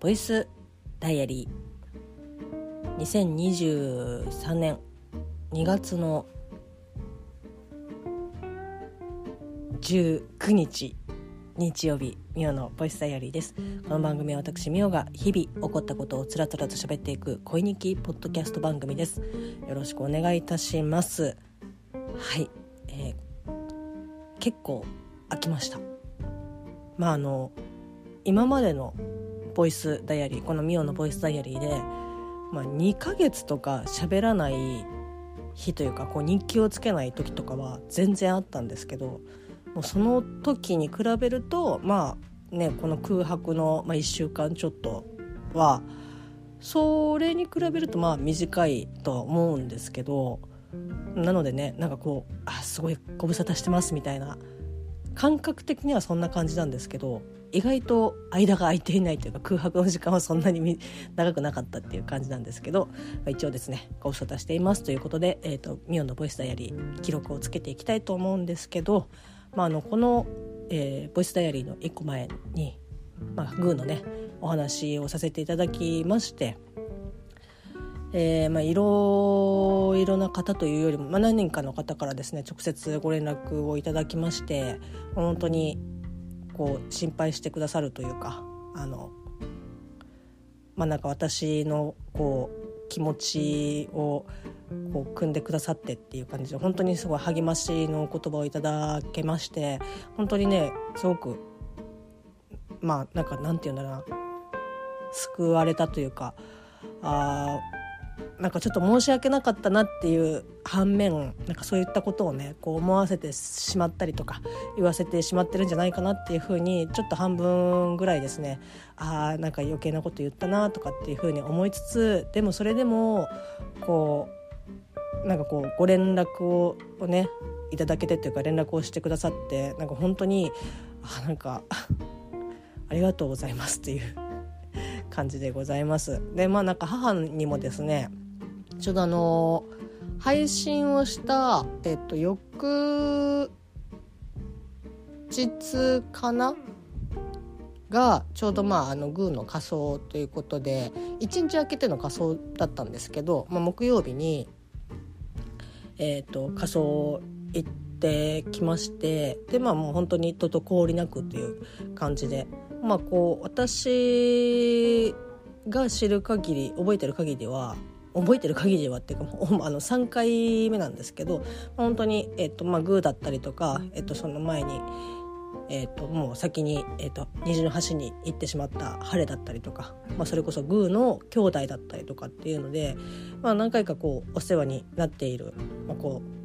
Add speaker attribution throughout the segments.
Speaker 1: ボイスダイアリー。2023年2月の19日日曜日ミオのボイスダイアリーです。この番組は私ミオが日々起こったことをつらつらと喋っていく恋日記ポッドキャスト番組です。よろしくお願いいたします。はい、えー、結構飽きました。まああの今までのボイスダイアリーこのミオのボイスダイアリーで、まあ、2ヶ月とか喋らない日というかこう日記をつけない時とかは全然あったんですけどもうその時に比べるとまあねこの空白の、まあ、1週間ちょっとはそれに比べるとまあ短いとは思うんですけどなのでねなんかこうあすごいご無沙汰してますみたいな感覚的にはそんな感じなんですけど意外と間が空いていないというか空白の時間はそんなに長くなかったっていう感じなんですけど、まあ一応ですねご無沙汰していますということで、えーと、ミオンのボイスダイアリー記録をつけていきたいと思うんですけど、まあ、あのこの、えー、ボイスダイアリーの1個前に、まあ、グーのねお話をさせていただきまして。えーまあ、いろいろな方というよりも、まあ、何人かの方からですね直接ご連絡をいただきまして本当にこう心配してくださるというかあのまあなんか私のこう気持ちをこう組んでくださってっていう感じで本当にすごい励ましの言葉をいただけまして本当にねすごくまあなんかなんて言うんだろうな救われたというかあなんかちょっと申し訳なかったなっていう反面なんかそういったことをねこう思わせてしまったりとか言わせてしまってるんじゃないかなっていうふうにちょっと半分ぐらいですねあーなんか余計なこと言ったなとかっていうふうに思いつつでもそれでもこうなんかこうご連絡をねいただけてっていうか連絡をしてくださってなんか本当にあなんかありがとうございますっていう感じでございます。でまあなんか母にもですねちょうどあの配信をした、えっと、翌日かな？がちょうどまああのグーの仮装ということで1日空けての仮装だったんですけど、まあ、木曜日に、えーと、仮装行ってきましてでまあもう本当に滞りなくっていう感じでまあこう私が知る限り覚えてる限りでは覚えてる限りはっていうかあの3回目なんですけど本当にえっ、とまあグーだったりとか、えっ、とその前に、えっともう先に、えっと虹の橋に行ってしまった晴れだったりとか、まあ、それこそグーの兄弟だったりとかっていうので、まあ、何回かこうお世話になっている、まあ、こう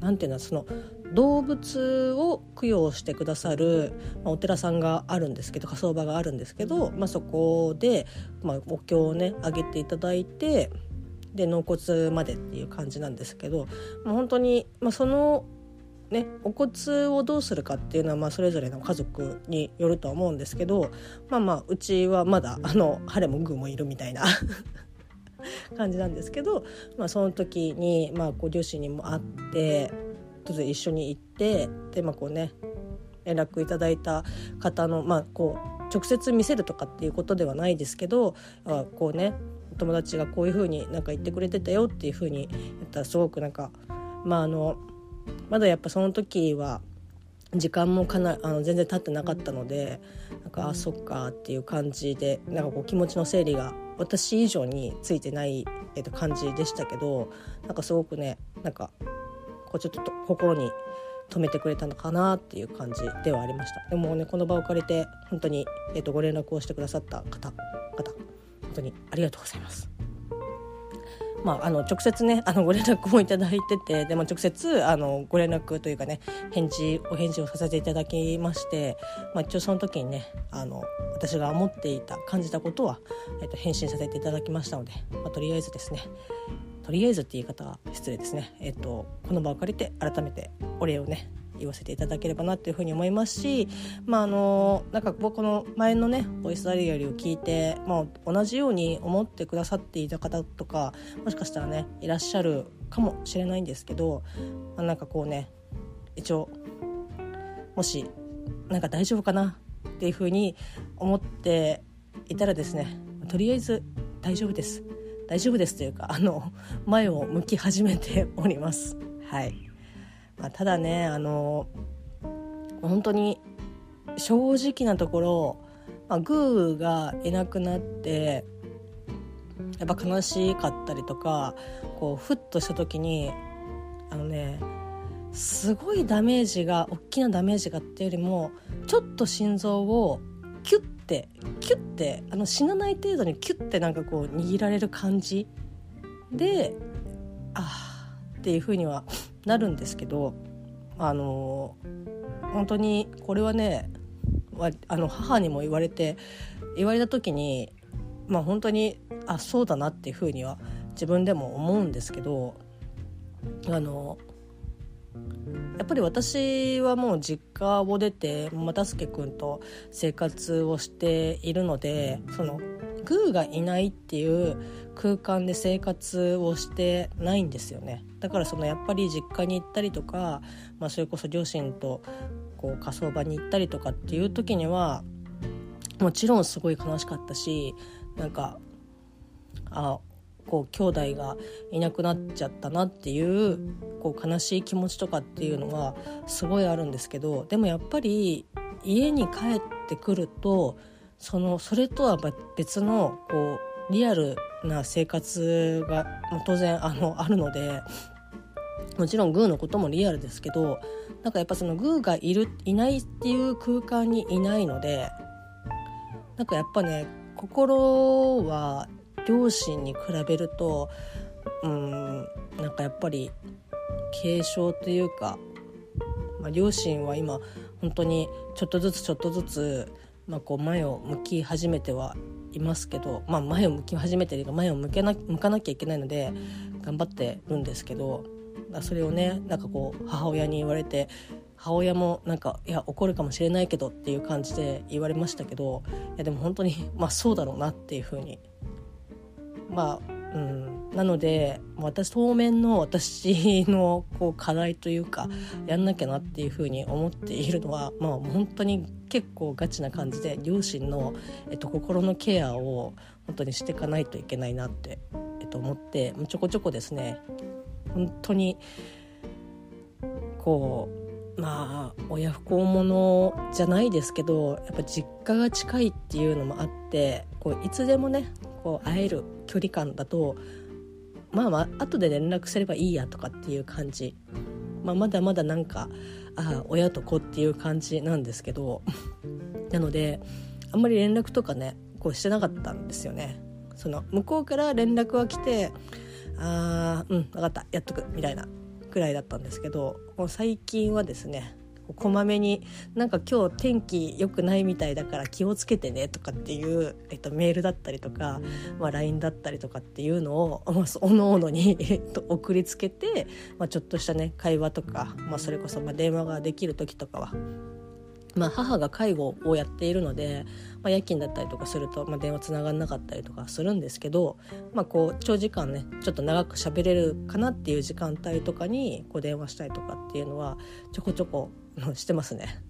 Speaker 1: なんていうのその動物を供養してくださる、まあ、お寺さんがあるんですけど火葬場があるんですけど、まあ、そこで、まあ、お経をねあげていただいてで納骨までっていう感じなんですけど、まあ、本当に、まあ、そのね、お骨をどうするかっていうのはまあそれぞれの家族によるとは思うんですけどまあまあうちはまだあの晴れもグーもいるみたいな感じなんですけど、まあ、その時にまあこう両親にも会ってちょっと一緒に行ってでまあこうね連絡いただいた方のまあこう直接見せるとかっていうことではないですけどあこうね友達がこういう風になんか言ってくれてたよっていう風に言ったらすごくなんかまああのまだやっぱその時は時間もかなあの全然経ってなかったのでかあそっかっていう感じでなんかこう気持ちの整理が私以上についてない、えー、と感じでしたけどなんかすごくねなんかこうちょっと心に止めてくれたのかなっていう感じではありましたでもねこの場を借りて本当に、えー、とご連絡をしてくださった方方当にありがとうございます。まあ、あの直接ねあのご連絡もいただいててでも直接あのご連絡というかね返事お返事をさせていただきまして、まあ、一応その時にねあの私が思っていた感じたことは、えっと、返信させていただきましたので、まあ、とりあえずですねとりあえずって言い方は失礼ですね、えっと、この場を借りて改めてお礼をね言わせていただければなっていうふうに思いますし、まあ、あのなんか僕の前のねボイスダリアリーを聞いて、まあ、同じように思ってくださっていた方とかもしかしたらねいらっしゃるかもしれないんですけど、まあ、なんかこうね一応もしなんか大丈夫かなっていうふうに思っていたらですねとりあえず大丈夫です。大丈夫ですというかあの前を向き始めております。はい、まあ、ただねあの本当に正直なところ、まあ、グーがいなくなってやっぱ悲しかったりとかこうふっとした時にあのねすごいダメージが大きなダメージがっていうよりもちょっと心臓をキュッてキュッてあの死なない程度にキュッてなんかこう握られる感じでああっていう風にはなるんですけどあの本当にこれはねあの母にも言われて言われた時にまあ本当にあそうだなっていうふうには自分でも思うんですけどあのやっぱり私はもう実家を出て又助君と生活をしているのでそのグーがいないっていう空間で生活をしてないんですよね。だからそのやっぱり実家に行ったりとか、まあ、それこそ両親とこう火葬場に行ったりとかっていう時にはもちろんすごい悲しかったしなんかあこう兄弟がいなくなっちゃったなっていうこう悲しい気持ちとかっていうのはすごいあるんですけどでもやっぱり家に帰ってくるとそのそれとは別のこうリアルな生活が当然あの あるのでもちろんグーのこともリアルですけどなんかやっぱそのグーがいるいないっていう空間にいないのでなんかやっぱね心は両親に比べるとうんなんかやっぱり軽症というか、まあ、両親は今本当にちょっとずつちょっとずつ、まあ、こう前を向き始めてはいますけど、まあ、前を向き始めてるか前を向けな向かなきゃいけないので頑張ってるんですけどそれをねなんかこう母親に言われて母親もなんかいや怒るかもしれないけどっていう感じで言われましたけどいやでも本当にまあそうだろうなっていうふうに。まあうん。なので私当面の私のこう課題というかやんなきゃなっていうふうに思っているのはまあ本当に結構ガチな感じで両親の、えっと、心のケアを本当にしていかないといけないなって、えっと、思ってちょこちょこですね本当にこうまあ親不孝者じゃないですけどやっぱ実家が近いっていうのもあってこういつでもねこう会える距離感だとまあまあ後で連絡すればいいやとかっていう感じ、まあ、まだまだなんかあ親と子っていう感じなんですけど。なのであんまり連絡とかねこうしてなかったんですよね。その向こうから連絡は来てあーうん分かったやっとくみたいなくらいだったんですけど。もう最近はですねこまめになんか今日天気良くないみたいだから気をつけてねとかっていう、えっと、メールだったりとか、まあ、LINE だったりとかっていうのを、まあ、おのおのに、送りつけて、まあ、ちょっとしたね会話とか、まあ、それこそまあ電話ができる時とかはまあ、母が介護をやっているので、まあ、夜勤だったりとかすると、まあ、電話つながんなかったりとかするんですけど、まあ、こう長時間ねちょっと長く喋れるかなっていう時間帯とかにこう電話したりとかっていうのはちょこちょこしてますね。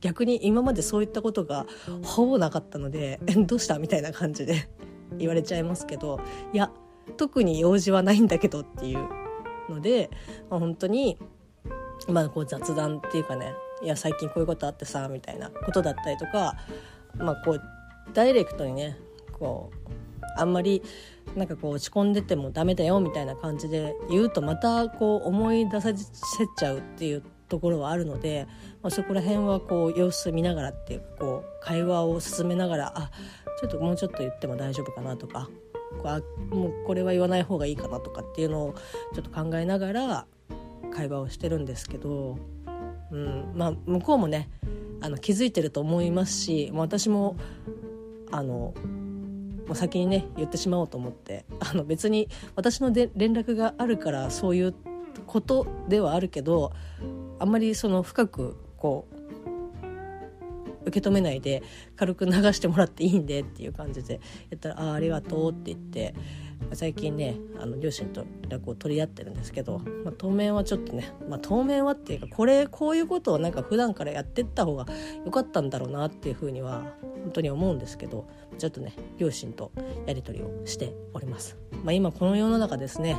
Speaker 1: 逆に今までそういったことがほぼなかったのでえ「どうした?」みたいな感じで 言われちゃいますけどいや特に用事はないんだけどっていうので、まあ、本当にまあこう雑談っていうかねいや最近こういうことあってさみたいなことだったりとかまあこうダイレクトにねこうあんまりなんかこう落ち込んでてもダメだよみたいな感じで言うとまたこう思い出させちゃうっていうところはあるので、まあ、そこら辺はこう様子見ながらっていうこう会話を進めながらあちょっともうちょっと言っても大丈夫かなとかこうあもうこれは言わない方がいいかなとかっていうのをちょっと考えながら会話をしてるんですけどうんまあ、向こうもねあの気づいてると思いますし私もあのもう先にね言ってしまおうと思ってあの別に私ので連絡があるからそういうことではあるけどあんまりその深くこう受け止めないで軽く流してもらっていいんでっていう感じで言ったら「あありがとう」って言って最近ねあの両親と連絡を取り合ってるんですけど、まあ、当面はちょっとね、まあ、当面はっていうかこれこういうことをなんか普段からやってった方が良かったんだろうなっていうふうには本当に思うんですけどちょっとね両親とやり取りをしております。まあ、今この世の中ですね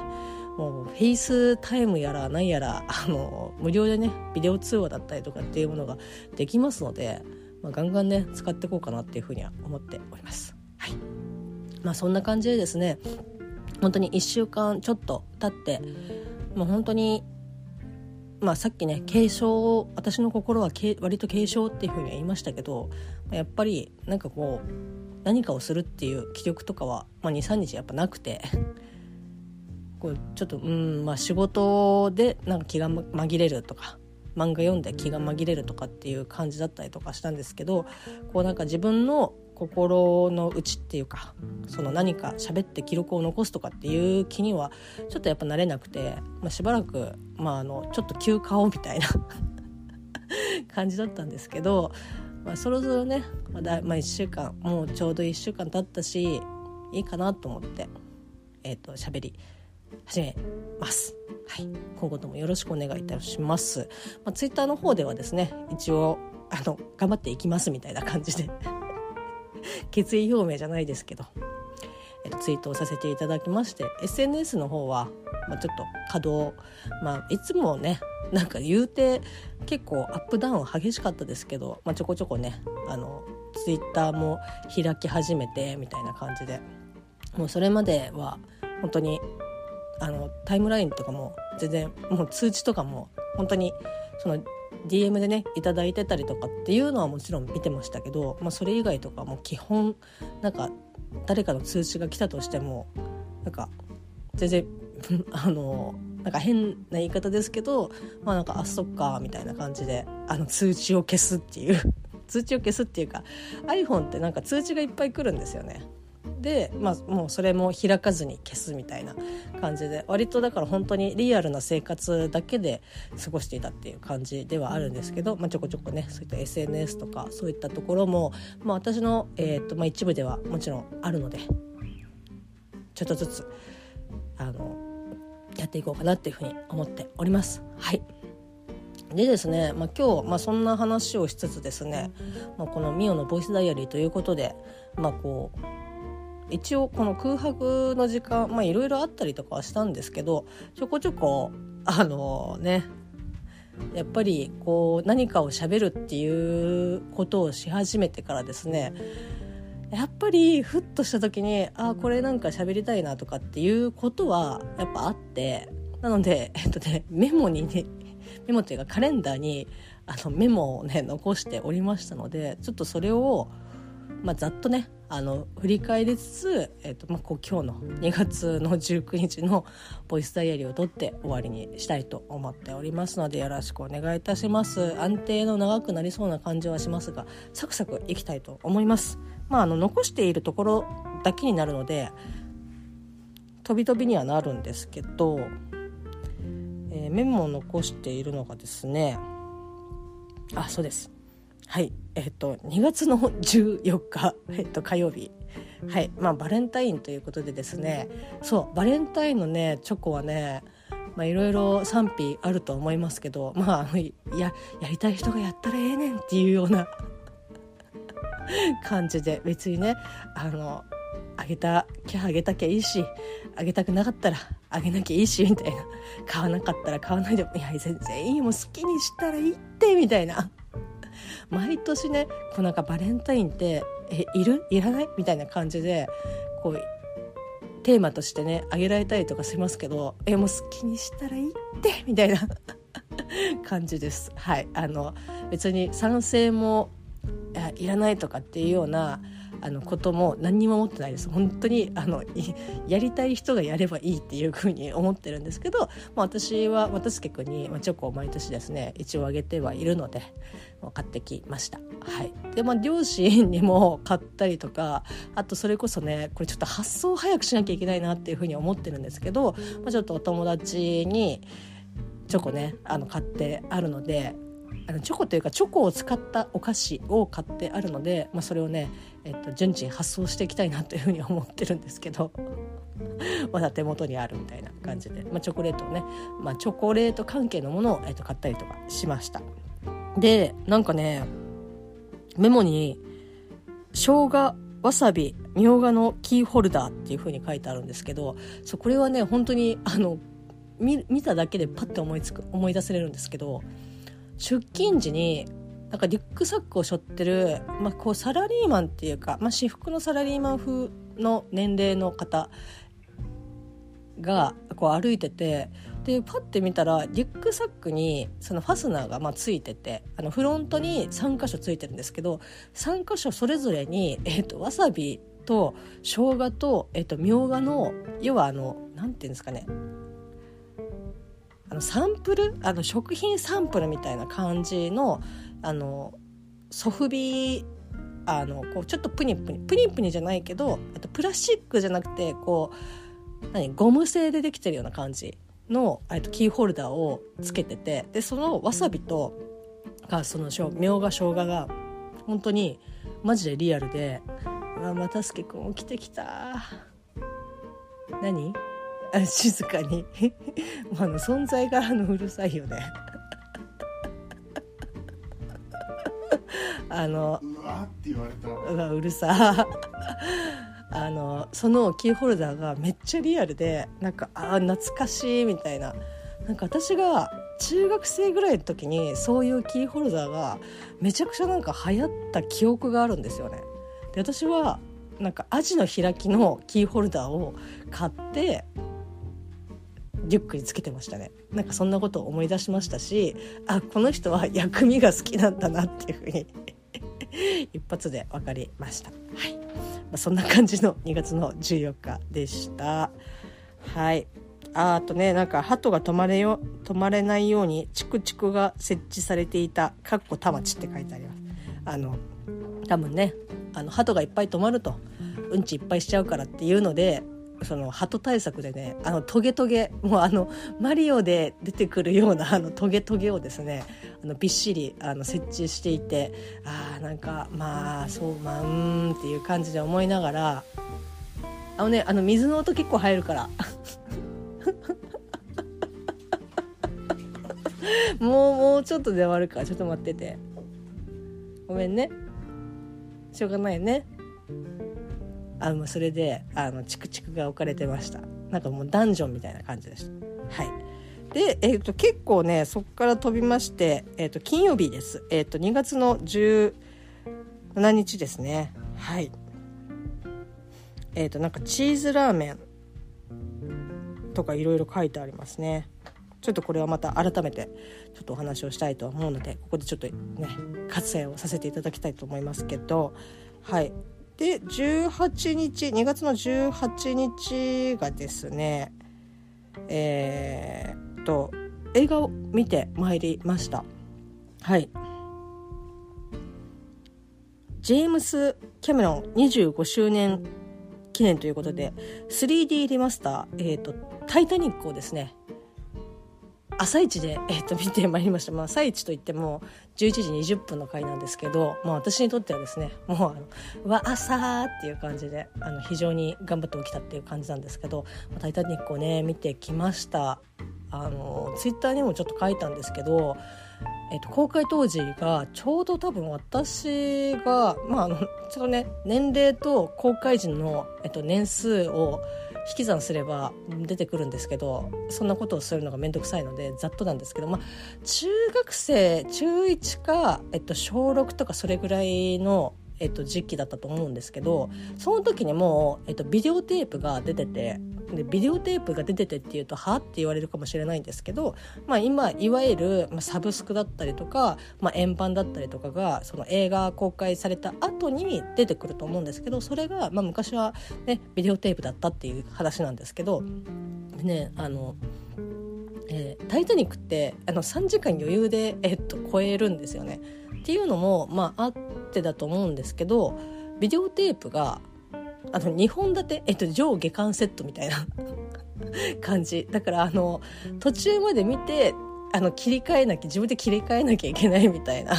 Speaker 1: もうフェイスタイムやら何やら あの無料でねビデオ通話だったりとかっていうものができますので、まあ、ガンガンね使っていこうかなっていうふうには思っております。はいまあ、そんな感じでですね本当に1週間ちょっと経ってもう本当にまあ、さっきね軽症私の心は割と軽症っていうふうには言いましたけどやっぱりなんかこう何かをするっていう気力とかは、まあ、23日やっぱなくてこうちょっとうんまあ仕事でなんか気が紛れるとか漫画読んで気が紛れるとかっていう感じだったりとかしたんですけどこうなんか自分の心の内っていうかその何か喋って記録を残すとかっていう気にはちょっとやっぱ慣れなくて、まあ、しばらく、まあ、あのちょっと休暇をみたいな 感じだったんですけど、まあ、そろそろねまだ、まあ、1週間もうちょうど1週間経ったしいいかなと思って、えーと、喋り始めます。はい、今後ともよろしくお願いいたします。まあ、ツイッターの方ではですね一応あの頑張っていきますみたいな感じで 決意表明じゃないですけど、えっと、ツイートをさせていただきまして SNS の方は、まあ、ちょっと稼働、まあ、いつもねなんか言うて結構アップダウン激しかったですけど、まあ、ちょこちょこねあのツイッターも開き始めてみたいな感じでもうそれまでは本当にあのタイムラインとかも全然もう通知とかも本当にその DM でね頂いてたりとかっていうのはもちろん見てましたけど、まあ、それ以外とかも基本なんか誰かの通知が来たとしてもなんか全然 あのなんか変な言い方ですけどまあなんかあそっかみたいな感じであの通知を消すっていう 通知を消すっていうか iPhone ってなんか通知がいっぱい来るんですよね。で、まあ、もうそれも開かずに消すみたいな感じで割とだから本当にリアルな生活だけで過ごしていたっていう感じではあるんですけど、まあ、ちょこちょこねそういった SNS とかそういったところも、まあ、私の、えーとまあ、一部ではもちろんあるのでちょっとずつあのやっていこうかなっていうふうに思っております。はいでですね、まあ、今日、まあ、そんな話をしつつですね、まあ、この「ミオのボイスダイアリー」ということで、まあ、こう一応この空白の時間まあいろいろあったりとかはしたんですけどちょこちょこあのねやっぱりこう何かをしゃべるっていうことをし始めてからですねやっぱりふっとした時にあこれなんか喋りたいなとかっていうことはやっぱあってなので、えっとね、メモにねメモっていうかカレンダーにあのメモをね残しておりましたのでちょっとそれをまあ、ざっとねあの振り返りつつ、えーとまあ、こう今日の2月の19日のボイスダイアリーを取って終わりにしたいと思っておりますのでよろしくお願いいたします。安定の長くなりそうな感じはしますがサクサクいきたいと思います。まああの残しているところだけになるので飛び飛びにはなるんですけど、えー、メモを残しているのがですねあそうです。はい。えっと2月の 14日、えっと、火曜日。はい。まあバレンタインということでですね。そうバレンタインのねチョコはねまあいろいろ賛否あると思いますけどまあややりたい人がやったらええねんっていうような 感じで別にねあのあげたきゃあげたきゃいいしあげたくなかったらあげなきゃいいしみたいな。買わなかったら買わないでもいや全然いいもう好きにしたらいいってみたいな。毎年ねこうなんかバレンタインってえいる？いらない？みたいな感じでこうテーマとしてねあげられたりとかしますけどえもう好きにしたらいいって みたいな 感じです。はい。あの別に賛成もいらないとかっていうようなあのことも何にも思ってないです本当にあのやりたい人がやればいいっていうふうに思ってるんですけど、まあ、私は渡助君にチョコを毎年ですね一応あげてはいるので買ってきました。はい、でまあ両親にも買ったりとかあとそれこそねこれちょっと発送早くしなきゃいけないなっていうふうに思ってるんですけど、まあ、ちょっとお友達にチョコねあの買ってあるのであのチョコというかチョコを使ったお菓子を買ってあるので、まあ、それをね、えっと、順次発送していきたいなというふうに思ってるんですけど まだ手元にあるみたいな感じで、まあ、チョコレートをね、まあ、チョコレート関係のものを、えっと、買ったりとかしました。でなんかねメモに生姜わさびみょうがのキーホルダーっていう風に書いてあるんですけどそうこれはね本当にあの見見ただけでパッて思いつく思い出せれるんですけど出勤時になんかリュックサックを背負ってる、まあ、こうサラリーマンっていうか、まあ、私服のサラリーマン風の年齢の方がこう歩いててでパッて見たらリュックサックにそのファスナーがまあついててあのフロントに3箇所ついてるんですけど3箇所それぞれに、えーと、わさびと生姜と,、えーと、みょうがの要はあのなんていうんですかね。あのサンプル？あの食品サンプルみたいな感じのあのソフビあのこうちょっとプニプニプニプニじゃないけどあとプラスチックじゃなくてこう何ゴム製でできてるような感じのとキーホルダーをつけててでそのわさびとがそのみょうが生姜がが本当にマジでリアルで「うわ又助君起きてきた」何？あ 静かに。あの存在があのうるさいよね。あの
Speaker 2: うわって言われた。う
Speaker 1: わうるさ。あのそのキーホルダーがめっちゃリアルでなんかあ懐かしいみたいな。なんか私が中学生ぐらいの時にそういうキーホルダーがめちゃくちゃなんか流行った記憶があるんですよね。で私はなんかアジの開きのキーホルダーを買ってリュックにつけてましたね。なんかそんなことを思い出しましたしあこの人は薬味が好きなんだなっていうふうに 一発で分かりました。はいまあ、そんな感じの2月の14日でした。はいああとねなんか鳩が止まれよ止まれないようにチクチクが設置されていた「かっこ田町」って書いてあります。あの多分ねあの鳩がいっぱい止まるとうんちいっぱいしちゃうからっていうのでその鳩対策でねあのトゲトゲもうあのマリオで出てくるようなあのトゲトゲをですねあのびっしりあの設置していてあーなんかまあそうまあうんっていう感じで思いながらあのねあの水の音結構入るから。もうもうちょっとで終わるか。らちょっと待ってて。ごめんね。しょうがないね。あのそれであのチクチクが置かれてました。なんかもうダンジョンみたいな感じでした。はい。で、えーと、結構ねそこから飛びまして、えーと、金曜日です、えーと、2月の17日ですね。はい。えっ、ー、となんかチーズラーメンとかいろいろ書いてありますね。ちょっとこれはまた改めてちょっとお話をしたいと思うのでここでちょっとね割愛をさせていただきたいと思いますけどはい。で18日2月の18日がですねえー、っと映画を見てまいりました。はい。ジェームス・キャメロン25周年記念ということで 3D リマスター、えーと「タイタニック」をですね朝一で、えー、と見てまいりました、まあ、朝一といっても11時20分の回なんですけど、まあ、私にとってはですねもうあの「わ朝」っていう感じであの非常に頑張って起きたっていう感じなんですけど「まあタイタニック」をね見てきました。あのツイッターにもちょっと書いたんですけどえっと、公開当時がちょうど多分私が、まあ、あのちょっとね年齢と公開時の、えっと、年数を引き算すれば出てくるんですけどそんなことをするのが面倒くさいのでざっとなんですけど、まあ、中学生中1か、えっと、小6とかそれぐらいのえっと、時期だったと思うんですけどその時にもう、えっと、ビデオテープが出ててでビデオテープが出ててっていうとはって言われるかもしれないんですけど、まあ、今いわゆる、サブスクだったりとか、まあ、円盤だったりとかがその映画公開された後に出てくると思うんですけどそれが、まあ、昔は、ね、ビデオテープだったっていう話なんですけどねあのえー、タイタニックってあの3時間余裕で、えっと、超えるんですよね。っていうのも、まあ、あってだと思うんですけどビデオテープがあの2本立て、えっと、上下巻セットみたいな 感じだからあの途中まで見てあの切り替えなきゃ自分で切り替えなきゃいけないみたいな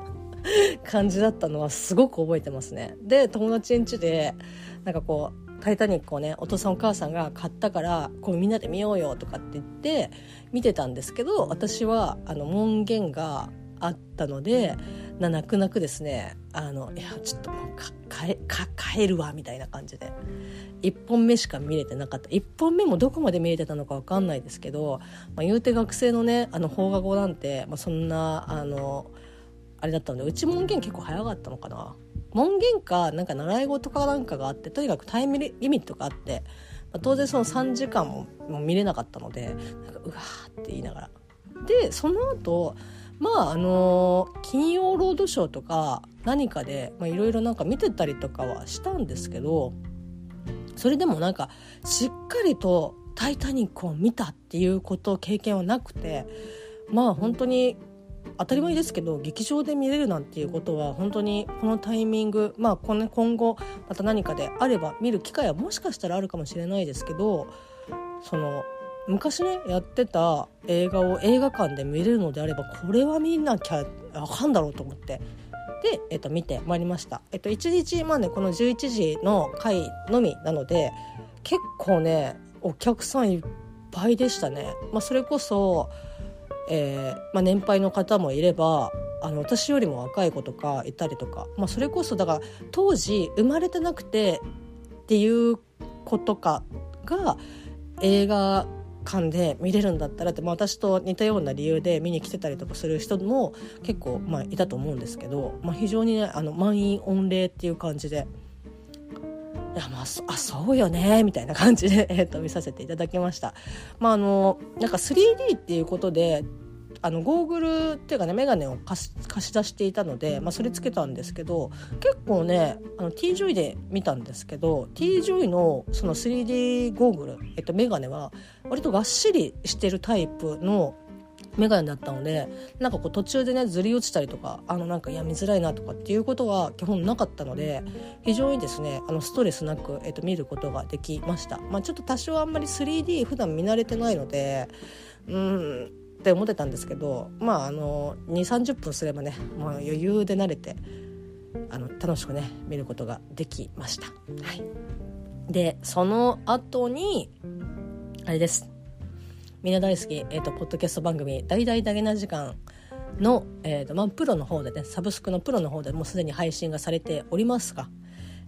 Speaker 1: 感じだったのはすごく覚えてますね。で友達ん家でなんかこうタイタニックをねお父さんお母さんが買ったからこうみんなで見ようよとかって言って見てたんですけど私はあの門限があったので泣く泣くですねあのいやちょっともうか帰か帰るわみたいな感じで。1本目しか見れてなかった。1本目もどこまで見れてたのか分かんないですけど、まあ、言うて学生のねあの放課後なんて、まあ、そんなあのあれだったのでうち門限結構早かったのかな。門限かなんか習い事かなんかがあってとにかくタイムリミットがあって、まあ、当然その3時間もも見れなかったのでなんかうわーって言いながら。でその後まああの金曜ロードショーとか何かでいろいろなんか見てたりとかはしたんですけどそれでもなんかしっかりと「タイタニック」を見たっていうこと経験はなくてまあ本当に当たり前ですけど劇場で見れるなんていうことは本当にこのタイミングまあ今後また何かであれば見る機会はもしかしたらあるかもしれないですけどその昔ねやってた映画を映画館で見れるのであればこれは見なきゃあかんだろうと思ってで、えっと、見てまいりました。えっと、1日、まあね、この11時の回のみなので結構ねお客さんいっぱいでしたね。まあ、それこそえー、まあ、年配の方もいればあの私よりも若い子とかいたりとか、まあ、それこそだから当時生まれてなくてっていう子とかが映画館で見れるんだったらって、まあ、私と似たような理由で見に来てたりとかする人も結構、まあ、いたと思うんですけど、まあ、非常にねあの満員御礼っていう感じで。いやまあ、あそうよねみたいな感じで、えー、と見させていただきました。まああのなんか 3D っていうことであのゴーグルっていうかね眼鏡を貸し貸し出していたので、まあ、それつけたんですけど結構ねあの T ジョイで見たんですけど T ジョイのその 3D ゴーグル、えっと、眼鏡は割とがっしりしてるタイプの眼鏡だったのでなんかこう途中でねずり落ちたりとかあのなんかいや見づらいなとかっていうことは基本なかったので非常にですねあのストレスなく、えっと、見ることができました、まあ、ちょっと多少あんまり 3D 普段見慣れてないのでうんって思ってたんですけどまああの2 3 0分すればねもう余裕で慣れてあの楽しくね見ることができました。はい、でその後にあれですみんな大好き、えーと、ポッドキャスト番組「大々だけな時間の」えーとまあ、プロの方でねサブスクのプロの方でもうすでに配信がされておりますが、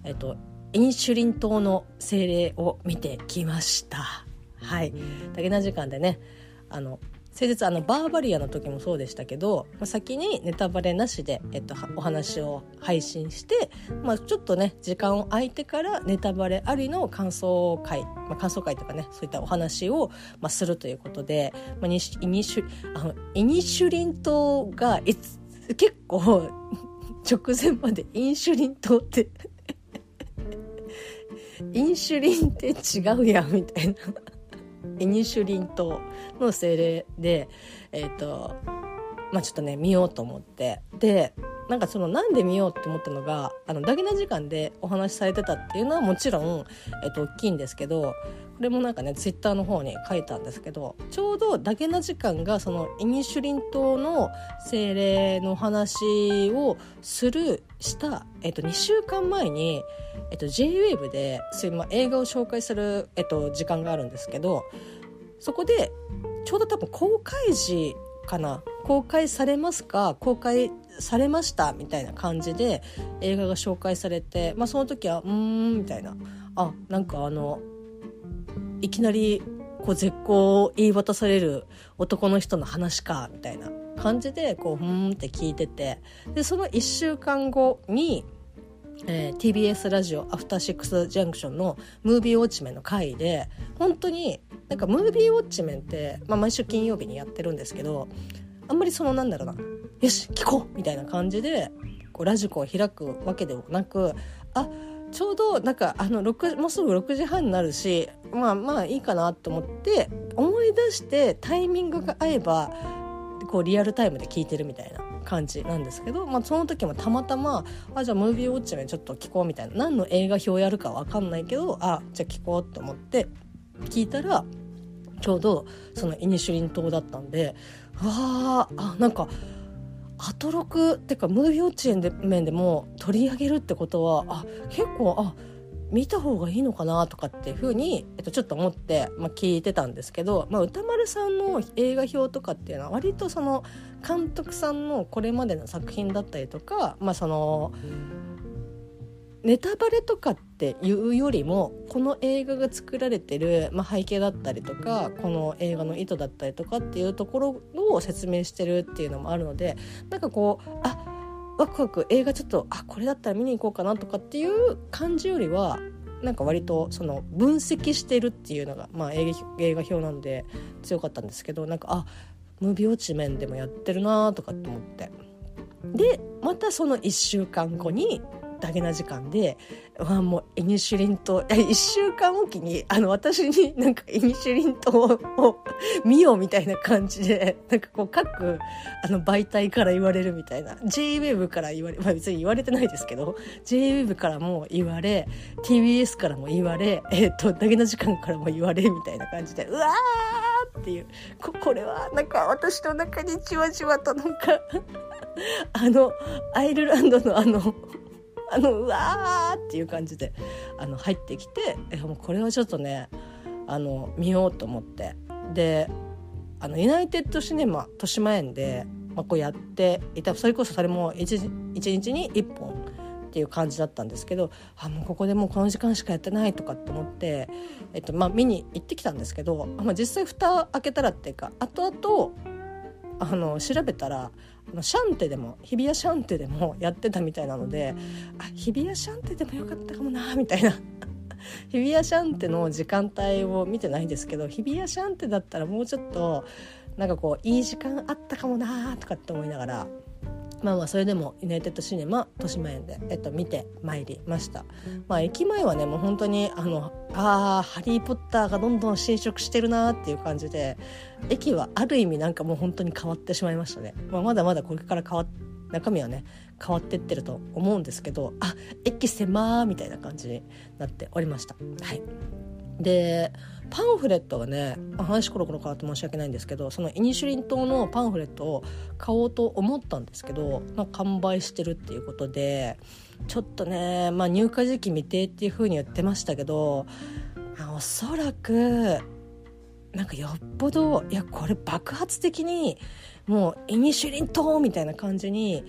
Speaker 1: えーと、インシュリン島の精霊を見てきました。はい、だけな時間でねあの先日あのバーバリアの時もそうでしたけど、まあ、先にネタバレなしで、えっと、お話を配信して、まあ、ちょっとね時間を空いてからネタバレありの感想会、まあ、感想会とかねそういったお話を、まあ、するということで、まあ、イニシュあのイニシュリン糖がいつ結構直前までインシュリン糖ってインシュリンって違うやんみたいな。イニシュリン島の精霊でえっ、ー、とまあちょっとね見ようと思って。でなんかそのなんで見ようって思ったのがあのダゲな時間でお話しされてたっていうのはもちろん、えっと、大きいんですけどこれもなんかねツイッターの方に書いたんですけどちょうどダゲな時間がそのイニシュリン島の精霊の話をするした、えっと、2週間前に、えっと、JWAVE でそういう、まあ、映画を紹介する、えっと、時間があるんですけどそこでちょうど多分公開時かな。公開されますか？公開されました？みたいな感じで映画が紹介されて、まあ、その時はうーんみたいな。あなんかあのいきなりこう絶好を言い渡される男の人の話かみたいな。感じでこうふーんって聞いてて。でその1週間後に、えー、TBS ラジオ「アフターシックスジャンクション」の「ムービーウォッチメン」の回で本当になんかムービーウォッチメンって、まあ、毎週金曜日にやってるんですけどあんまりそのなんだろうなよし聞こうみたいな感じでこうラジコを開くわけでもなくあちょうどなんかあの6もうすぐ6時半になるしまあまあいいかなと思って思い出してタイミングが合えばこうリアルタイムで聞いてるみたいな感じなんですけど、まあ、その時もたまたまあじゃあムービーウォッチメンちょっと聞こうみたいな何の映画表やるか分かんないけどあじゃあ聞こうと思って聞いたらちょうどそのイニシュリン島だったんでわあなんかアトロクっていうかムービーウォッチメンでも取り上げるってことはあ結構あ見た方がいいのかなとかっていうふうに、えっと、ちょっと思って、まあ、聞いてたんですけど、まあ、歌丸さんの映画表とかっていうのは割とその監督さんのこれまでの作品だったりとか、まあ、そのネタバレとかってていうよりもこの映画が作られてる、まあ、背景だったりとかこの映画の意図だったりとかっていうところを説明してるっていうのもあるのでなんかこうあワクワク映画ちょっとあこれだったら見に行こうかなとかっていう感じよりはなんか割とその分析してるっていうのが、まあ、映画表なんで強かったんですけどなんかあムービーウォッチメンでもやってるなとかって思って。でまたその1週間後にだけな時間で、まあ、もうイニシュリン糖1週間おきにあの私になんかイニシュリン糖を見ようみたいな感じでなんかこう各あの媒体から言われるみたいな JWEB から言われ、まあ、別に言われてないですけど JWEB からも言われ TBS からも言われ、えー、っとだけな時間からも言われみたいな感じでうわーっていうここれはなんか私の中にじわじわとなんかあのアイルランドのあのあのうわーっていう感じであの入ってきてえもうこれはちょっとねあの見ようと思って。であのユナイテッドシネマ豊島園で、まあ、こうやっていたそれこそそれも 1, 1日に1本っていう感じだったんですけどあもうここでもうこの時間しかやってないとかって思って、えっとまあ、見に行ってきたんですけど、まあ、実際蓋開けたらっていうか後々あの調べたらあのシャンテでも日比谷シャンテでもやってたみたいなのであ日比谷シャンテでもよかったかもなみたいな。日比谷シャンテの時間帯を見てないですけど日比谷シャンテだったらもうちょっとなんかこういい時間あったかもなとかって思いながらまあまあそれでもユナイテッドシネマ豊島園で、えっと、見てまいりました、まあ、駅前はねもう本当にあのあハリー・ポッターがどんどん侵食してるなっていう感じで駅はある意味なんかもう本当に変わってしまいましたね、まあ、まだまだこれから変わ中身はね変わってってると思うんですけどあ駅狭ーみたいな感じになっておりました。はい。でパンフレットがね話コロコロ変わって申し訳ないんですけどそのイニシュリン島のパンフレットを買おうと思ったんですけど、完売してるっていうことでちょっとね、まあ、入荷時期未定っていう風に言ってましたけど、ま、おそらくなんかよっぽどいやこれ爆発的にもうイニシュリン島みたいな感じに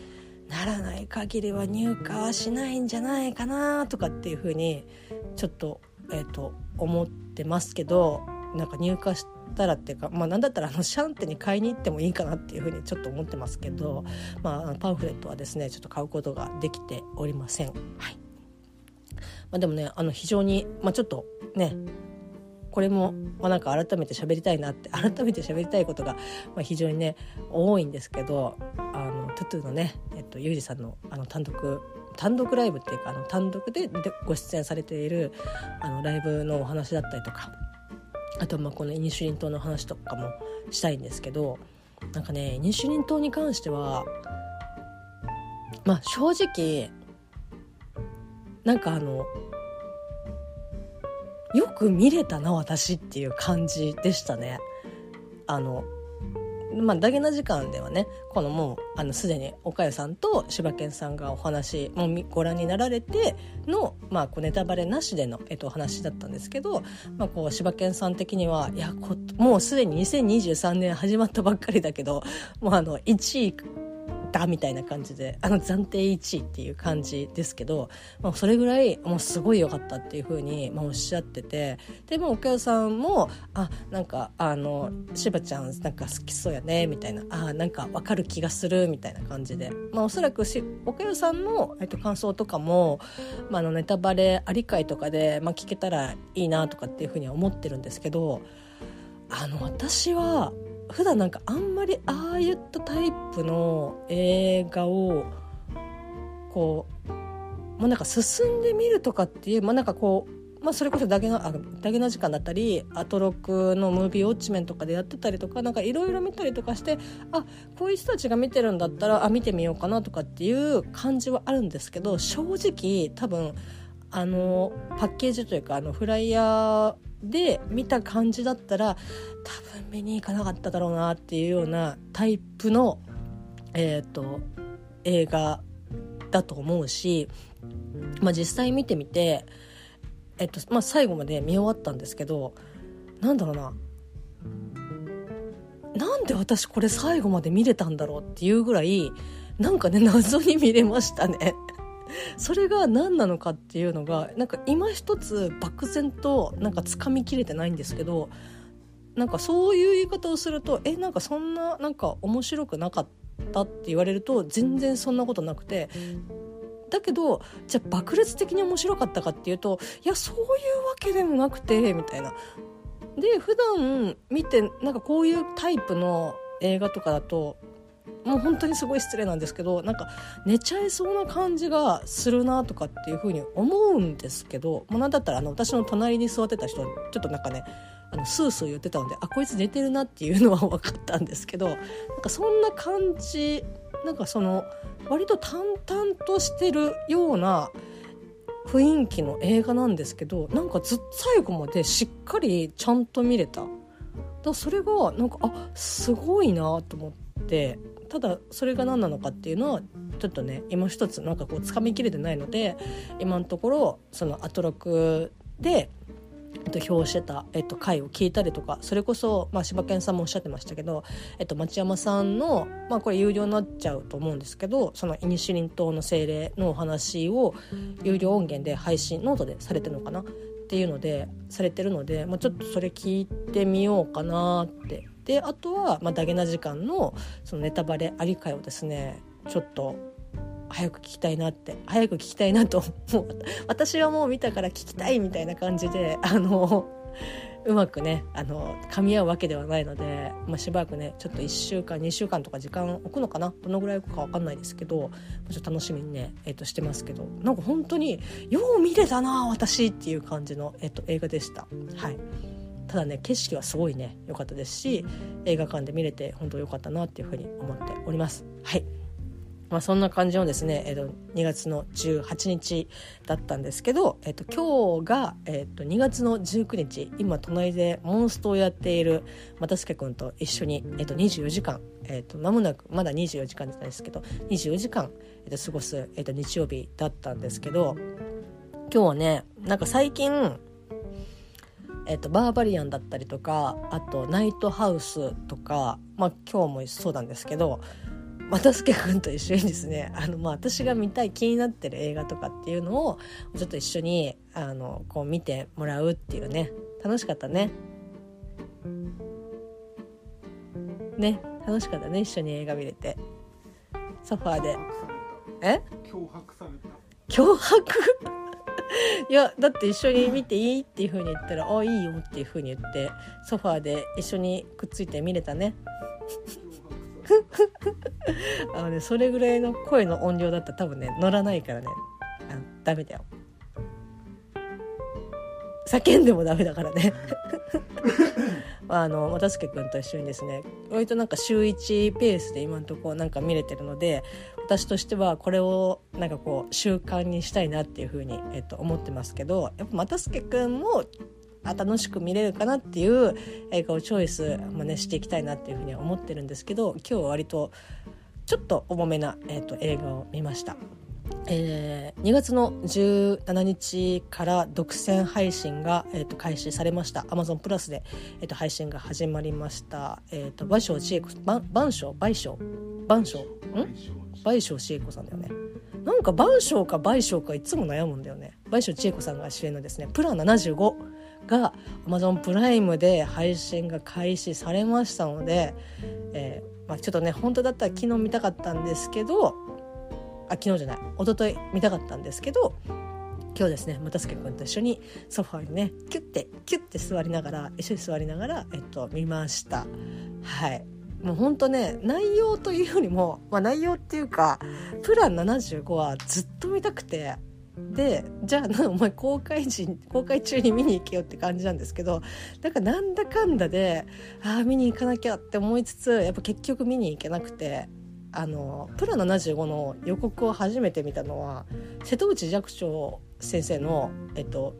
Speaker 1: ならない限りは入荷はしないんじゃないかなとかっていう風にちょっとえーと、思ってますけどなんか入荷したらっていうか、まあ、なんだったらあのシャンテに買いに行ってもいいかなっていうふうにちょっと思ってますけど、まあ、パンフレットはですねちょっと買うことができておりません。はいまあ、でもねあの非常に、まあ、ちょっとねこれも、まあ、なんか改めて喋りたいなって 改めて喋りたいことが、まあ、非常にね多いんですけどあのトゥトゥのね、えっと、ユージさんのあの単独単独ライブっていうかあの単独でご出演されているあのライブのお話だったりとかあとまあこのイニシュリン島の話とかもしたいんですけどなんかねイニシュリン島に関してはまあ正直なんかあのよく見れたな私っていう感じでしたね。あのまあ、ダゲな時間ではねこのもうあのすでに岡谷さんと柴犬さんがお話もうご覧になられての、まあ、こうネタバレなしでの、えっと、お話だったんですけど、まあ、こう柴犬さん的にはいやこもうすでに2023年始まったばっかりだけどもうあの1位ったみたいな感じであの暫定1位っていう感じですけど、まあ、それぐらいもうすごい良かったっていうふうに、まあ、おっしゃっててでも岡代さんもあなんかあのしばちゃんなんか好きそうやねみたいなあなんか分かる気がするみたいな感じで、まあ、おそらくし岡代さんの、えっと、感想とかも、まあ、あのネタバレあり会とかで、まあ、聞けたらいいなとかっていうふうには思ってるんですけどあの私は普段なんかあんまりああいったタイプの映画をこうまあなんか進んでみるとかっていうまあなんかこうまあそれこそだけのあだけの時間だったりアトロクのムービーウォッチメンとかでやってたりとかなんかいろいろ見たりとかしてあこういう人たちが見てるんだったらあ見てみようかなとかっていう感じはあるんですけど正直多分あのパッケージというかあのフライヤーで見た感じだったら多分見に行かなかっただろうなっていうようなタイプの、えーと、映画だと思うし、まあ、実際見てみてえっとまあ、最後まで見終わったんですけどなんだろうななんで私これ最後まで見れたんだろうっていうぐらいなんかね謎に見れましたね。それが何なのかっていうのがなんか今一つ漠然となんか掴みきれてないんですけどなんかそういう言い方をするとえなんかそんななんか面白くなかったって言われると全然そんなことなくてだけどじゃあ爆裂的に面白かったかっていうといやそういうわけでもなくてみたいな。で普段見てなんかこういうタイプの映画とかだともう本当にすごい失礼なんですけどなんか寝ちゃいそうな感じがするなとかっていうふうに思うんですけど、まあ、なんだったらあの私の隣に座ってた人ちょっとなんかねあのスースー言ってたのであこいつ寝てるなっていうのは分かったんですけどなんかそんな感じなんかその割と淡々としてるような雰囲気の映画なんですけどなんかずっと最後までしっかりちゃんと見れた。だそれがなんかあすごいなと思って。ただそれが何なのかっていうのはちょっとね今一つなんかこう掴みきれてないので今のところそのアトロクでと、評してた、えっと、回を聞いたりとかそれこそ、まあ、柴犬さんもおっしゃってましたけど、えっと、町山さんの、まあ、これ有料になっちゃうと思うんですけどそのイニシェリン島の精霊のお話を有料音源で配信ノートでされてるのかなっていうのでされてるので、まあ、ちょっとそれ聞いてみようかなってであとは、まあ、ダゲな時間のそのネタバレありかいをですねちょっと早く聞きたいなって早く聞きたいなともう 私はもう見たから聞きたいみたいな感じであのうまくねあの噛み合うわけではないので、まあ、しばらくねちょっと1週間2週間とか時間置くのかなどのぐらい置くか分かんないですけどちょっと楽しみにね、えー、としてますけどなんか本当によう見れたな私っていう感じの、えー、と映画でした。はいただね景色はすごいね良かったですし映画館で見れて本当良かったなっていうふうに思っております。はいまあ、そんな感じのですね、えー、と2月の18日だったんですけど、えー、と今日が、えー、と2月の19日今隣でモンストをやっている又助君と一緒に、えー、と24時間、えー、と間もなくまだ24時間じゃないですけど24時間、えー、と過ごす、えー、と日曜日だったんですけど今日はねなんか最近えっと、バーバリアンだったりとかあとナイトハウスとか、まあ、今日もそうなんですけど又助君と一緒にですねあの、まあ、私が見たい気になってる映画とかっていうのをちょっと一緒にあのこう見てもらうっていうね楽しかったね。ね楽しかったね一緒に映画見れて。ソファーで。え？
Speaker 2: 脅迫された。
Speaker 1: 脅迫？いやだって一緒に見ていいっていう風に言ったら「あいいよ」っていう風に言ってソファーで一緒にくっついて見れたね。あのねそれぐらいの声の音量だったら多分ね乗らないからね。あのダメだよ。叫んでもダメだからね。あの又助君と一緒にですね割となんか週1ペースで今のところなんか見れてるので私としてはこれをなんかこう習慣にしたいなっていうふうに、えっと、思ってますけどやっぱ又助君も楽しく見れるかなっていう映画をチョイス、まあね、していきたいなっていうふうには思ってるんですけど今日は割とちょっと重めな、えーと、映画を見ました。えー、2月の17日から独占配信が、えーと、開始されました。Amazon プラスで、えーと、配信が始まりました「えーと、賠償千恵子万象賠償賠償ん？賠償千恵子さんだよね。なんか賠償か賠償かいつも悩むんだよね。賠償千恵子さんが主演のですね「プラン75」が Amazon プライムで配信が開始されましたので、えーまあ、ちょっとね本当だったら昨日見たかったんですけどあ昨日じゃない一昨日見たかったんですけど今日ですね又助君と一緒にソファーにねキュッてキュッて座りながら一緒に座りながら、えっと、見ました。はい。もうほんとね内容というよりも、まあ、内容っていうかプラン75はずっと見たくて。でじゃあ お前公開時公開中に見に行けよって感じなんですけどだからなんだかんだでああ見に行かなきゃって思いつつやっぱ結局見に行けなくて。あのプラ75の予告を初めて見たのは瀬戸内寂聴先生の、えっと、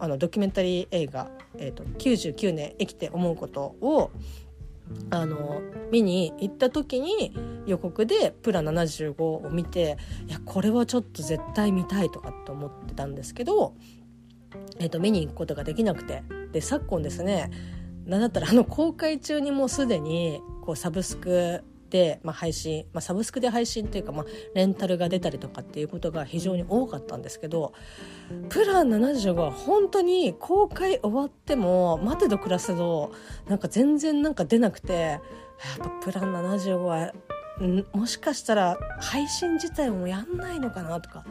Speaker 1: あのドキュメンタリー映画「えっと、99年生きて思うこと」をあの見に行った時に予告で「プラ75」を見ていやこれはちょっと絶対見たいとかって思ってたんですけどえーと、見に行くことができなくて。で昨今ですねなんだったらあの公開中にもうすでにこうサブスク、まあ、配信、まあ、サブスクで配信というか、まあ、レンタルが出たりとかっていうことが非常に多かったんですけどプラン75は本当に公開終わっても待てど暮らせどなんか全然なんか出なくてやっぱプラン75はもしかしたら配信自体もやんないのかなとか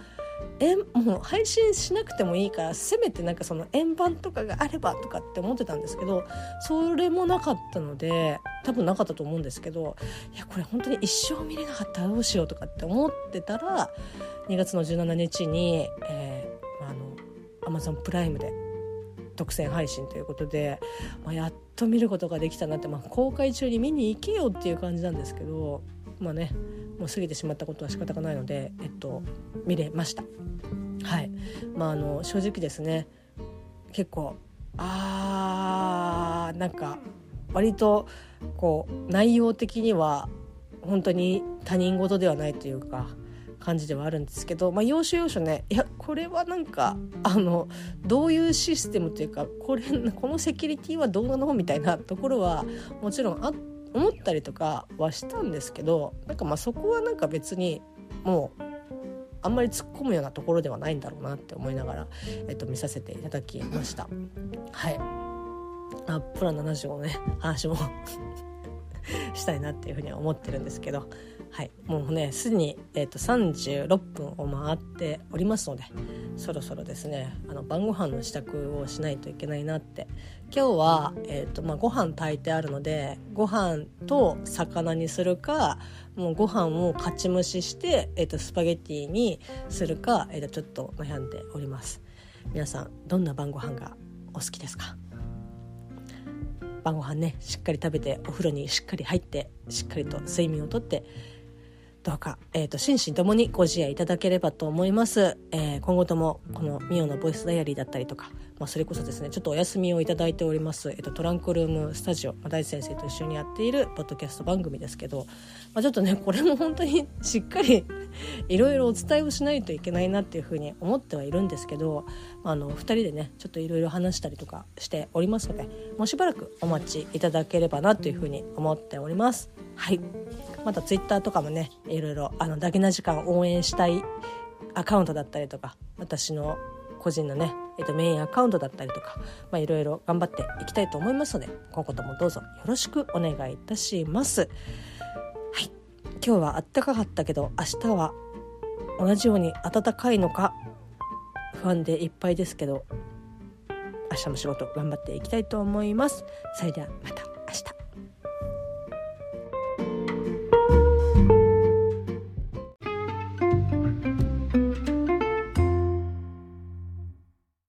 Speaker 1: えもう配信しなくてもいいからせめてなんかその円盤とかがあればとかって思ってたんですけどそれもなかったので多分なかったと思うんですけどいやこれ本当に一生見れなかったらどうしようとかって思ってたら2月の17日に、えー、あの Amazon プライムで独占配信ということで、まあ、やっと見ることができたなって、まあ、公開中に見に行けよっていう感じなんですけどまあねもう過ぎてしまったことは仕方がないので、えっと、見れました。はいまあ、あの正直ですね結構あーなんか割とこう内容的には本当に他人事ではないというか感じではあるんですけど、まあ、要所要所ねいやこれはなんかあのどういうシステムというかこれこのセキュリティはどうなの？みたいなところはもちろんあって思ったりとかはしたんですけどなんかまあそこはなんか別にもうあんまり突っ込むようなところではないんだろうなって思いながら、えっと、見させていただきました。はい。あプラン75ね。話も したいなっていうふうには思ってるんですけど。はい、もうねすでに、えーと、36分を回っておりますのでそろそろですねあの晩ご飯の支度をしないといけないなって今日は、えーとまあ、ご飯炊いてあるのでご飯と魚にするかもうご飯を勝ち蒸しして、えーと、スパゲッティにするか、えーとちょっと悩んでおります。皆さんどんな晩ご飯がお好きですか？晩ご飯ねしっかり食べてお風呂にしっかり入ってしっかりと睡眠をとってどうか、えーと、心身ともにご自愛いただければと思います、えー、今後ともこのミオのボイスダイアリーだったりとか、まあ、それこそですねちょっとお休みをいただいております、えーと、トランクルームスタジオ、まあ、大地先生と一緒にやっているポッドキャスト番組ですけど、まあ、ちょっとねこれも本当にしっかり いろいろお伝えをしないといけないなっていうふうに思ってはいるんですけど、あの2人でねちょっといろいろ話したりとかしておりますのでもうしばらくお待ちいただければなというふうに思っております。はい。またツイッターとかもねいろいろあのダゲな時間応援したいアカウントだったりとか私の個人のね、えっと、メインアカウントだったりとか、まあ、いろいろ頑張っていきたいと思いますので今後ともどうぞよろしくお願いいたします。はい今日はあったかかったけど明日は同じように暖かいのか不安でいっぱいですけど明日も仕事頑張っていきたいと思います。それではまた明日